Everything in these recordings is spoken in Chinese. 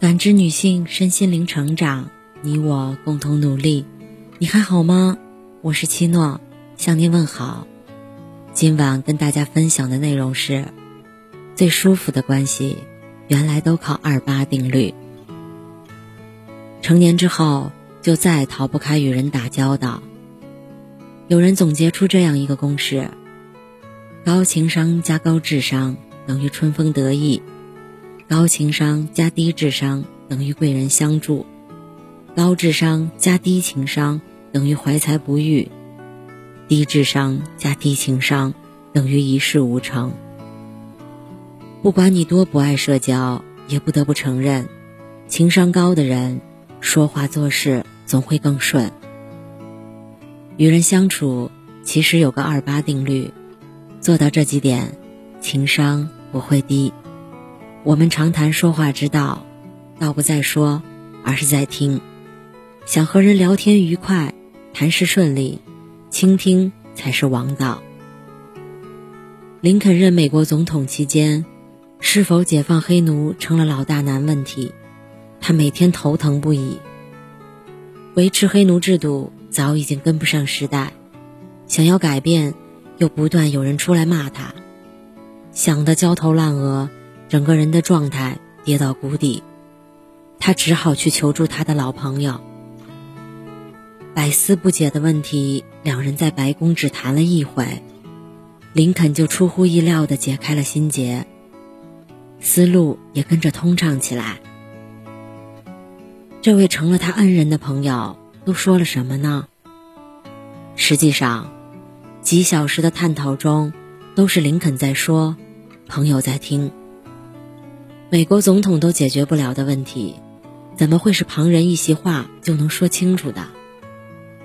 感知女性身心灵成长，你我共同努力。你还好吗？我是七诺，向您问好。今晚跟大家分享的内容是：最舒服的关系，原来都靠二八定律。成年之后，就再逃不开与人打交道。有人总结出这样一个公式：高情商加高智商等于春风得意。高情商加低智商等于贵人相助，高智商加低情商等于怀才不遇，低智商加低情商等于一事无成。不管你多不爱社交，也不得不承认，情商高的人说话做事总会更顺。与人相处其实有个二八定律，做到这几点，情商不会低。我们常谈说话之道，道不在说，而是在听。想和人聊天愉快，谈事顺利，倾听才是王道。林肯任美国总统期间，是否解放黑奴成了老大难问题，他每天头疼不已。维持黑奴制度早已经跟不上时代，想要改变，又不断有人出来骂他，想得焦头烂额。整个人的状态跌到谷底，他只好去求助他的老朋友。百思不解的问题，两人在白宫只谈了一回，林肯就出乎意料的解开了心结，思路也跟着通畅起来。这位成了他恩人的朋友都说了什么呢？实际上，几小时的探讨中，都是林肯在说，朋友在听。美国总统都解决不了的问题，怎么会是旁人一席话就能说清楚的？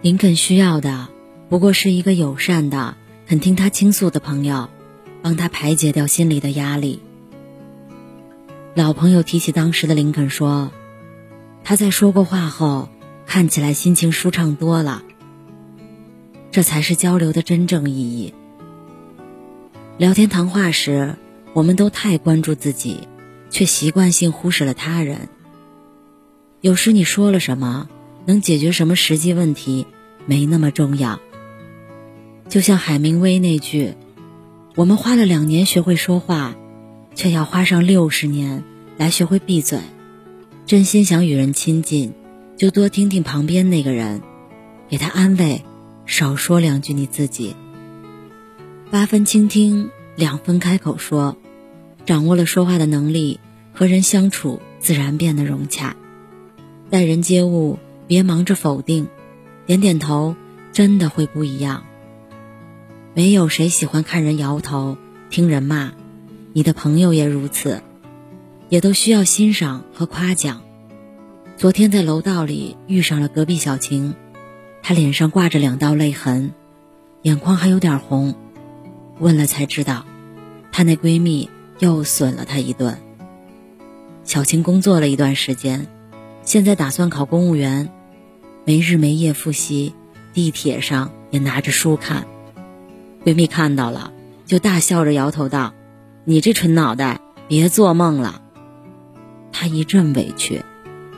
林肯需要的不过是一个友善的、肯听他倾诉的朋友，帮他排解掉心里的压力。老朋友提起当时的林肯说：“他在说过话后，看起来心情舒畅多了。这才是交流的真正意义。聊天谈话时，我们都太关注自己。”却习惯性忽视了他人。有时你说了什么，能解决什么实际问题，没那么重要。就像海明威那句：“我们花了两年学会说话，却要花上六十年来学会闭嘴。”真心想与人亲近，就多听听旁边那个人，给他安慰，少说两句你自己。八分倾听，两分开口说。掌握了说话的能力，和人相处自然变得融洽。待人接物，别忙着否定，点点头，真的会不一样。没有谁喜欢看人摇头，听人骂，你的朋友也如此，也都需要欣赏和夸奖。昨天在楼道里遇上了隔壁小晴，她脸上挂着两道泪痕，眼眶还有点红。问了才知道，她那闺蜜。又损了他一顿。小晴工作了一段时间，现在打算考公务员，没日没夜复习，地铁上也拿着书看。闺蜜看到了，就大笑着摇头道：“你这蠢脑袋，别做梦了。”她一阵委屈，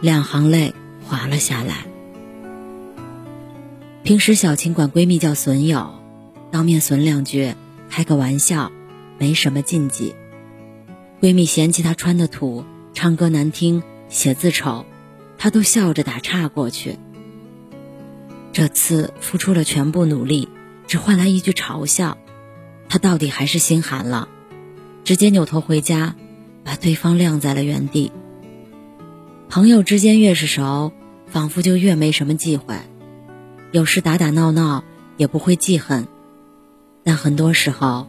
两行泪滑了下来。平时小晴管闺蜜叫损友，当面损两句，开个玩笑，没什么禁忌。闺蜜嫌弃她穿的土，唱歌难听，写字丑，她都笑着打岔过去。这次付出了全部努力，只换来一句嘲笑，她到底还是心寒了，直接扭头回家，把对方晾在了原地。朋友之间越是熟，仿佛就越没什么忌讳，有时打打闹闹也不会记恨，但很多时候，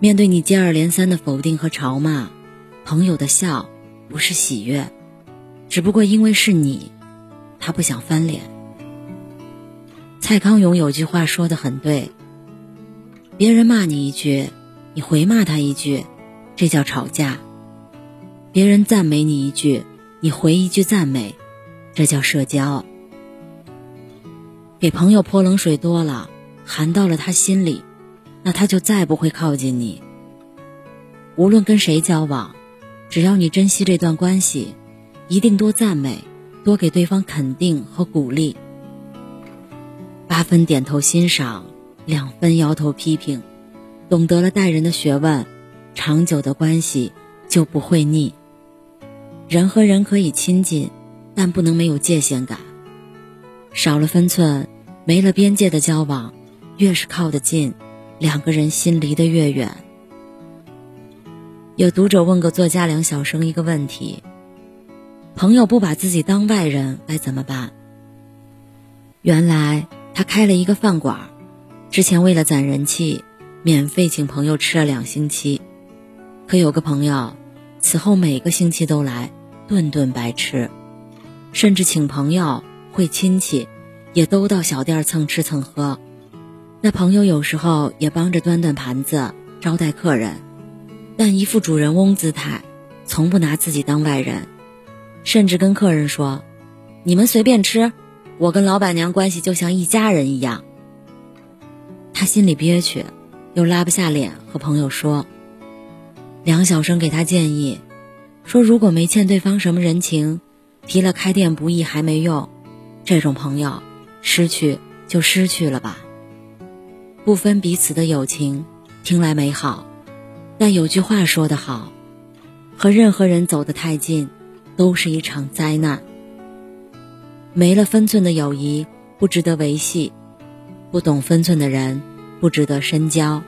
面对你接二连三的否定和嘲骂。朋友的笑不是喜悦，只不过因为是你，他不想翻脸。蔡康永有句话说的很对：别人骂你一句，你回骂他一句，这叫吵架；别人赞美你一句，你回一句赞美，这叫社交。给朋友泼冷水多了，寒到了他心里，那他就再不会靠近你。无论跟谁交往。只要你珍惜这段关系，一定多赞美，多给对方肯定和鼓励。八分点头欣赏，两分摇头批评，懂得了待人的学问，长久的关系就不会腻。人和人可以亲近，但不能没有界限感。少了分寸，没了边界的交往，越是靠得近，两个人心离得越远。有读者问过作家梁晓声一个问题：朋友不把自己当外人该怎么办？原来他开了一个饭馆，之前为了攒人气，免费请朋友吃了两星期。可有个朋友，此后每个星期都来，顿顿白吃，甚至请朋友会亲戚，也都到小店蹭吃蹭喝。那朋友有时候也帮着端端盘子，招待客人。但一副主人翁姿态，从不拿自己当外人，甚至跟客人说：“你们随便吃，我跟老板娘关系就像一家人一样。”他心里憋屈，又拉不下脸和朋友说。梁晓声给他建议，说如果没欠对方什么人情，提了开店不易还没用，这种朋友失去就失去了吧，不分彼此的友情，听来美好。但有句话说得好，和任何人走得太近，都是一场灾难。没了分寸的友谊不值得维系，不懂分寸的人不值得深交。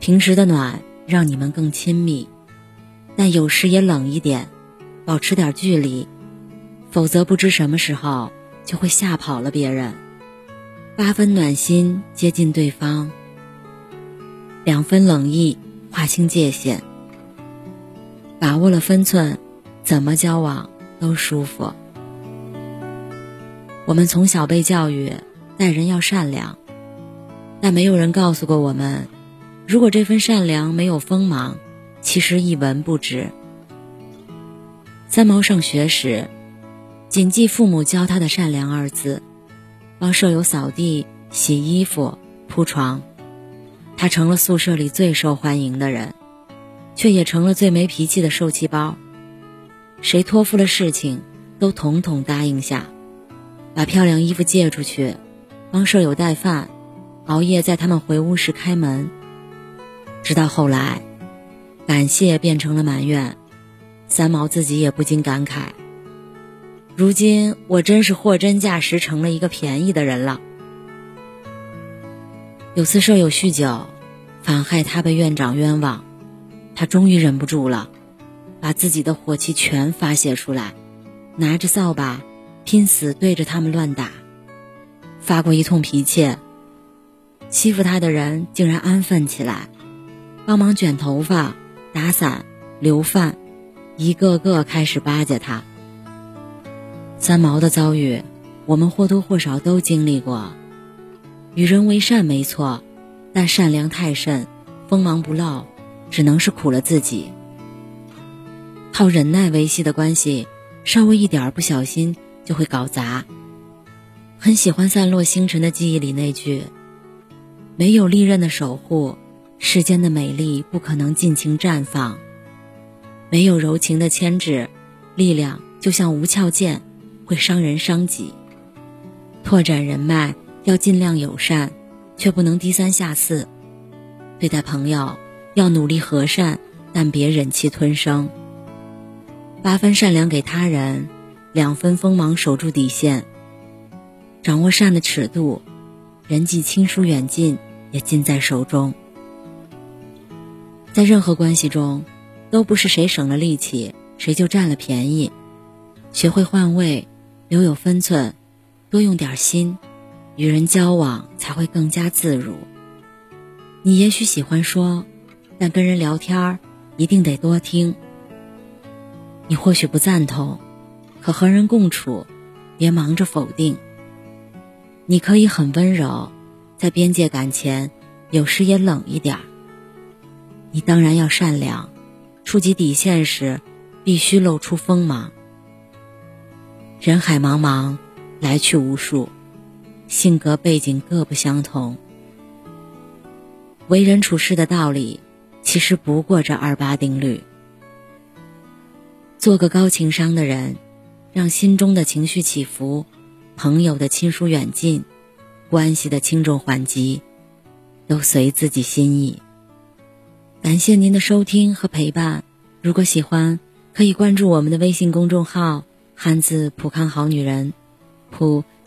平时的暖让你们更亲密，但有时也冷一点，保持点距离，否则不知什么时候就会吓跑了别人。八分暖心接近对方，两分冷意。划清界限，把握了分寸，怎么交往都舒服。我们从小被教育待人要善良，但没有人告诉过我们，如果这份善良没有锋芒，其实一文不值。三毛上学时，谨记父母教他的“善良”二字，帮舍友扫地、洗衣服、铺床。他成了宿舍里最受欢迎的人，却也成了最没脾气的受气包。谁托付了事情，都统统答应下，把漂亮衣服借出去，帮舍友带饭，熬夜在他们回屋时开门。直到后来，感谢变成了埋怨，三毛自己也不禁感慨：如今我真是货真价实成了一个便宜的人了。有次舍友酗酒，反害他被院长冤枉，他终于忍不住了，把自己的火气全发泄出来，拿着扫把拼死对着他们乱打，发过一通脾气。欺负他的人竟然安分起来，帮忙卷头发、打伞、留饭，一个个开始巴结他。三毛的遭遇，我们或多或少都经历过。与人为善没错，但善良太甚，锋芒不露，只能是苦了自己。靠忍耐维系的关系，稍微一点儿不小心就会搞砸。很喜欢散落星辰的记忆里那句：“没有利刃的守护，世间的美丽不可能尽情绽放；没有柔情的牵制，力量就像无鞘剑，会伤人伤己。拓展人脉。”要尽量友善，却不能低三下四。对待朋友，要努力和善，但别忍气吞声。八分善良给他人，两分锋芒守住底线。掌握善的尺度，人际亲疏远近也尽在手中。在任何关系中，都不是谁省了力气，谁就占了便宜。学会换位，留有分寸，多用点心。与人交往才会更加自如。你也许喜欢说，但跟人聊天一定得多听。你或许不赞同，可和人共处，别忙着否定。你可以很温柔，在边界感前，有时也冷一点。你当然要善良，触及底线时，必须露出锋芒。人海茫茫，来去无数。性格背景各不相同，为人处事的道理，其实不过这二八定律。做个高情商的人，让心中的情绪起伏，朋友的亲疏远近，关系的轻重缓急，都随自己心意。感谢您的收听和陪伴。如果喜欢，可以关注我们的微信公众号“汉字浦康好女人”，浦